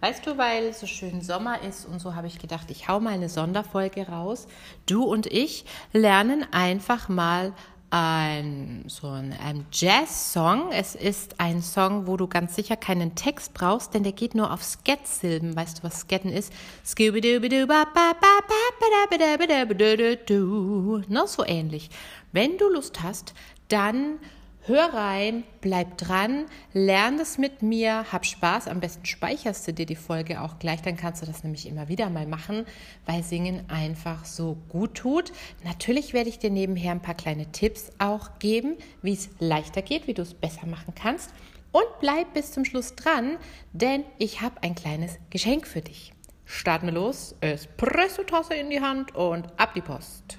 Weißt du, weil es so schön Sommer ist und so habe ich gedacht, ich hau mal eine Sonderfolge raus. Du und ich lernen einfach mal ein, so ein, Jazz-Song. Es ist ein Song, wo du ganz sicher keinen Text brauchst, denn der geht nur auf Skat-Silben. Weißt du, was Skatten ist? No, so ähnlich. Wenn du Lust hast, dann Hör rein, bleib dran, lern das mit mir, hab Spaß. Am besten speicherst du dir die Folge auch gleich, dann kannst du das nämlich immer wieder mal machen, weil Singen einfach so gut tut. Natürlich werde ich dir nebenher ein paar kleine Tipps auch geben, wie es leichter geht, wie du es besser machen kannst. Und bleib bis zum Schluss dran, denn ich habe ein kleines Geschenk für dich. Starten wir los, Espresso-Tasse in die Hand und ab die Post.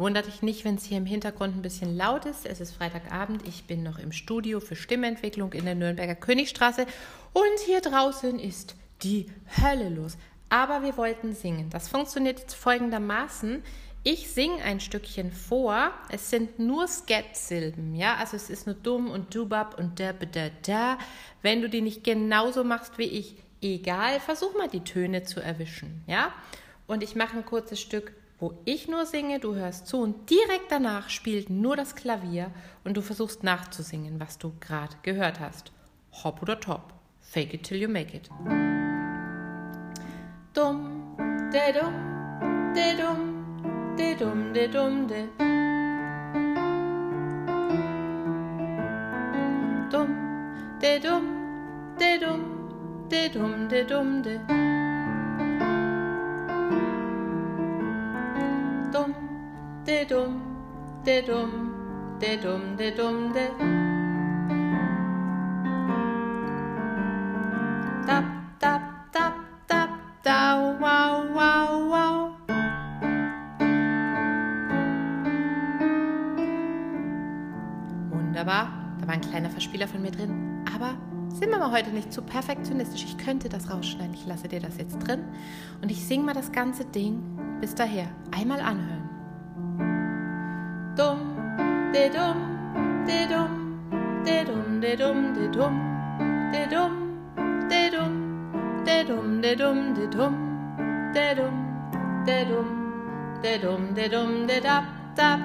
Wundert dich nicht, wenn es hier im Hintergrund ein bisschen laut ist. Es ist Freitagabend. Ich bin noch im Studio für Stimmentwicklung in der Nürnberger Königstraße. Und hier draußen ist die Hölle los. Aber wir wollten singen. Das funktioniert jetzt folgendermaßen. Ich singe ein Stückchen vor. Es sind nur Skat-Silben, ja. Also es ist nur dumm und dubab und da, da, da. Wenn du die nicht genauso machst wie ich, egal, versuch mal die Töne zu erwischen, ja. Und ich mache ein kurzes Stück wo ich nur singe, du hörst zu und direkt danach spielt nur das Klavier und du versuchst nachzusingen, was du gerade gehört hast. Hop oder top. Fake it till you make it. Dumm, de dumm, de dumm, de dumm, de dumm, de. Dumm, de dumm, de dumm, de dumm, de dumm, de. de de dum, de dum, de. Tap, tap, tap, tap, da, wow, wow, wow. Wunderbar, da war ein kleiner Verspieler von mir drin, aber sind wir mal heute nicht zu perfektionistisch. Ich könnte das rausschneiden. Ich lasse dir das jetzt drin und ich singe mal das ganze Ding bis daher. Einmal anhören dum, de dum, de dum, de dum, de dum, de dum, de dum, de dum, de dum, de dum, de dum, de dum, de dum, de dum, de dum, de dap, dap,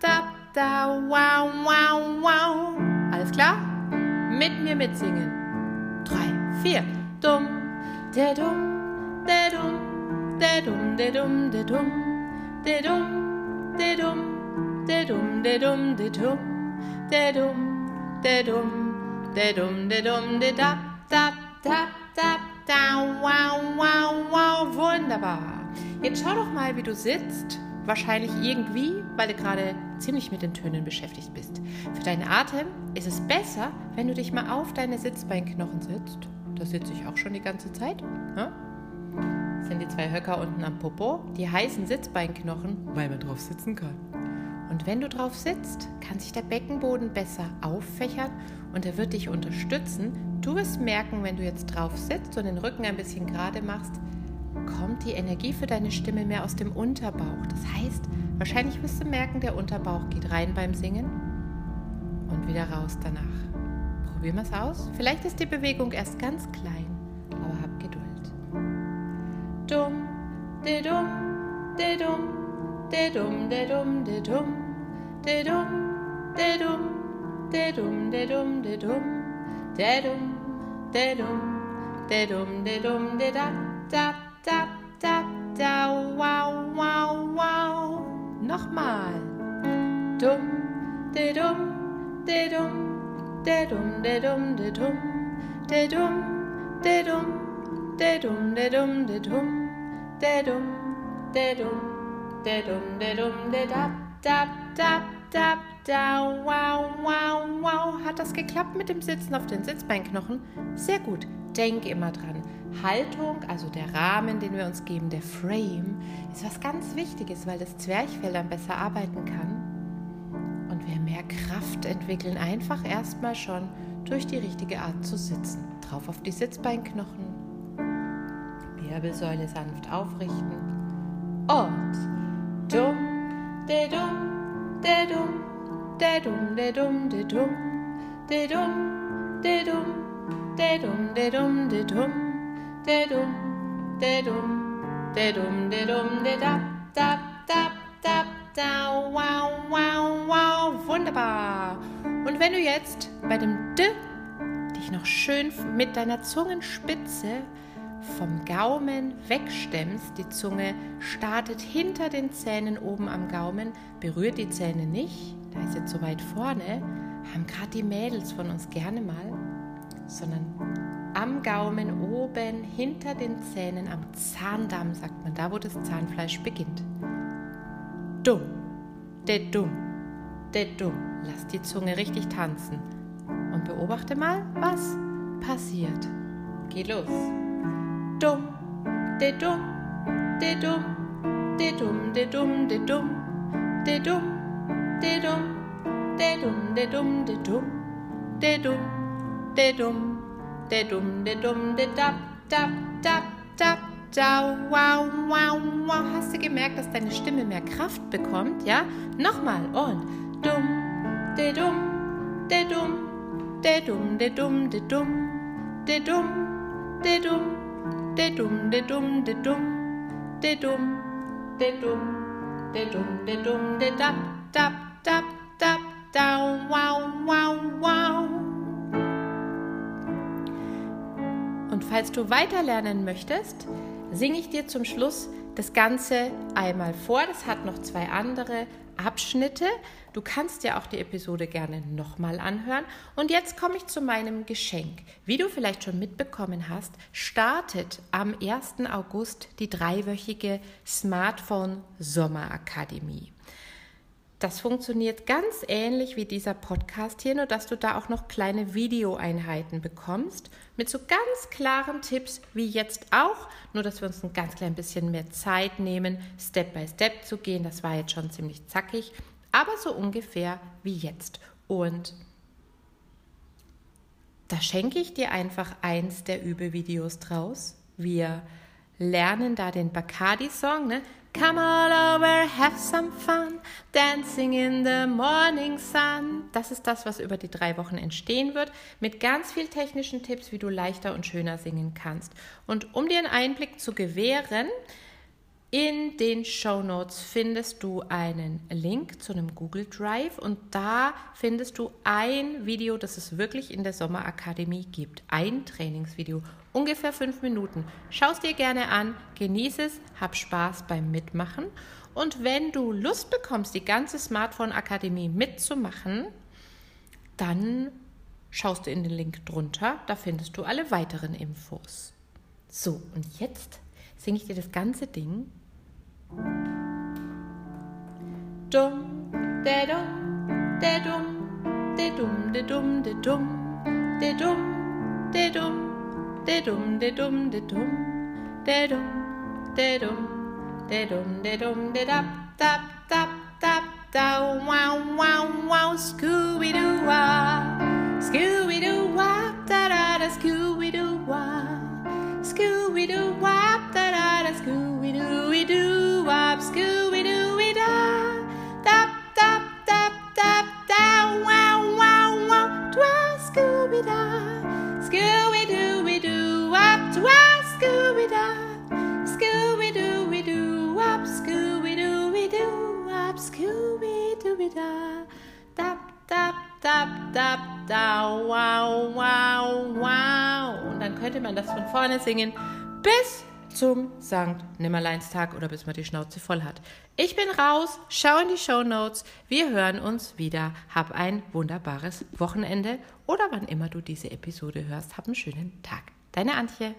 dap, da, wow, wow, wow. Alles klar? Mit mir mitsingen. Drei, vier. Dum, de dum, de dum, de dum, de dum, de dum, de dum, de dum de dum, de dum, de dum, de dum, de dap, dap, dap, dap, da, wow, wow, wow, wunderbar. Jetzt schau doch mal, wie du sitzt. Wahrscheinlich irgendwie, weil du gerade ziemlich mit den Tönen beschäftigt bist. Für deinen Atem ist es besser, wenn du dich mal auf deine Sitzbeinknochen sitzt. Da sitze ich auch schon die ganze Zeit. Ja? Das sind die zwei Höcker unten am Popo. Die heißen Sitzbeinknochen, weil man drauf sitzen kann. Und wenn du drauf sitzt, kann sich der Beckenboden besser auffächern und er wird dich unterstützen. Du wirst merken, wenn du jetzt drauf sitzt und den Rücken ein bisschen gerade machst, kommt die Energie für deine Stimme mehr aus dem Unterbauch. Das heißt, wahrscheinlich wirst du merken, der Unterbauch geht rein beim Singen und wieder raus danach. Probieren wir es aus. Vielleicht ist die Bewegung erst ganz klein, aber hab Geduld. Dumm, de dumm, de dumm de dum de dum de dum de dum de dum de dum de dum de dum de dum de dum de dum de dum de da da da da da wow wow wow nochmal dum de dum de dum de dum de dum de dum de dum de dum de dum, de dum, de dum, de dum, de dum, de dum, de dum, de dab, dab, dab, dab, da, wow, wow, wow. Hat das geklappt mit dem Sitzen auf den Sitzbeinknochen? Sehr gut. Denk immer dran. Haltung, also der Rahmen, den wir uns geben, der Frame, ist was ganz Wichtiges, weil das Zwerchfell dann besser arbeiten kann. Und wir mehr Kraft entwickeln, einfach erstmal schon durch die richtige Art zu sitzen. Drauf auf die Sitzbeinknochen. Wirbelsäule sanft aufrichten. Und dumm, de dumm, de dumm, de dumm, de dumm, de dumm, de dumm, de dumm, de dumm, de dumm, de dumm de dum, de dum, de dum, de dum, de dab, dab, dab, da, wow, wow, wow, wunderbar. Und wenn du jetzt bei dem D dich noch schön mit deiner Zungenspitze vom Gaumen wegstemmst, die Zunge startet hinter den Zähnen oben am Gaumen, berührt die Zähne nicht, da ist jetzt so weit vorne, haben gerade die Mädels von uns gerne mal, sondern am Gaumen oben hinter den Zähnen am Zahndamm, sagt man, da wo das Zahnfleisch beginnt. Dumm, de dumm, de dumm. Lass die Zunge richtig tanzen und beobachte mal, was passiert. Geh los. Dumm, de dumm, de dumm, de dumm, de dumm, de dumm, de dumm, de dumm, de dumm, de dumm, de dumm, de dumm, de dumm de dum, de dum, de dab, dab, dab, dab, da, wow, wow, wow. Hast du gemerkt, dass deine Stimme mehr Kraft bekommt? Ja? Nochmal und dum, de dum, de dum, de dum, de dum, de dum, de dum, de dum, de dum, de dum, de dum, de dum, de dum, de dum, de dum, de dab, dab, dab, dab, da, wow, wow, wow. Und falls du weiter lernen möchtest, singe ich dir zum Schluss das Ganze einmal vor. Das hat noch zwei andere Abschnitte. Du kannst dir auch die Episode gerne nochmal anhören. Und jetzt komme ich zu meinem Geschenk. Wie du vielleicht schon mitbekommen hast, startet am 1. August die dreiwöchige Smartphone Sommerakademie. Das funktioniert ganz ähnlich wie dieser Podcast hier, nur dass du da auch noch kleine Videoeinheiten bekommst mit so ganz klaren Tipps wie jetzt auch, nur dass wir uns ein ganz klein bisschen mehr Zeit nehmen, Step by Step zu gehen. Das war jetzt schon ziemlich zackig, aber so ungefähr wie jetzt. Und da schenke ich dir einfach eins der Übevideos draus. Wir lernen da den Bacardi-Song, ne? Come all over, have some fun, dancing in the morning sun. Das ist das, was über die drei Wochen entstehen wird, mit ganz viel technischen Tipps, wie du leichter und schöner singen kannst. Und um dir einen Einblick zu gewähren, in den Show Notes findest du einen Link zu einem Google Drive und da findest du ein Video, das es wirklich in der Sommerakademie gibt. Ein Trainingsvideo, ungefähr fünf Minuten. Schau es dir gerne an, genieße es, hab Spaß beim Mitmachen. Und wenn du Lust bekommst, die ganze Smartphone Akademie mitzumachen, dann schaust du in den Link drunter, da findest du alle weiteren Infos. So, und jetzt singe ich dir das ganze Ding. Dumm, der dumm, der dumm, der dumm, der dumm, der dumm, der dumm, der dumm, der dumm, der dumm, der dumm, der dumm, der dumm, der dumm, der dumm, der dab, dab, dab, dab, da, wow, wow, wow, Scooby-Doo-Wah, Scooby-Doo-Wah, da, da, da, Scooby-Doo-Wah. Scooby Doo wop dap da wow wow wow und dann könnte man das von vorne singen bis zum Sankt Nimmerleinstag oder bis man die Schnauze voll hat. Ich bin raus, schau in die Show Notes. Wir hören uns wieder. Hab ein wunderbares Wochenende oder wann immer du diese Episode hörst. Hab einen schönen Tag. Deine Antje.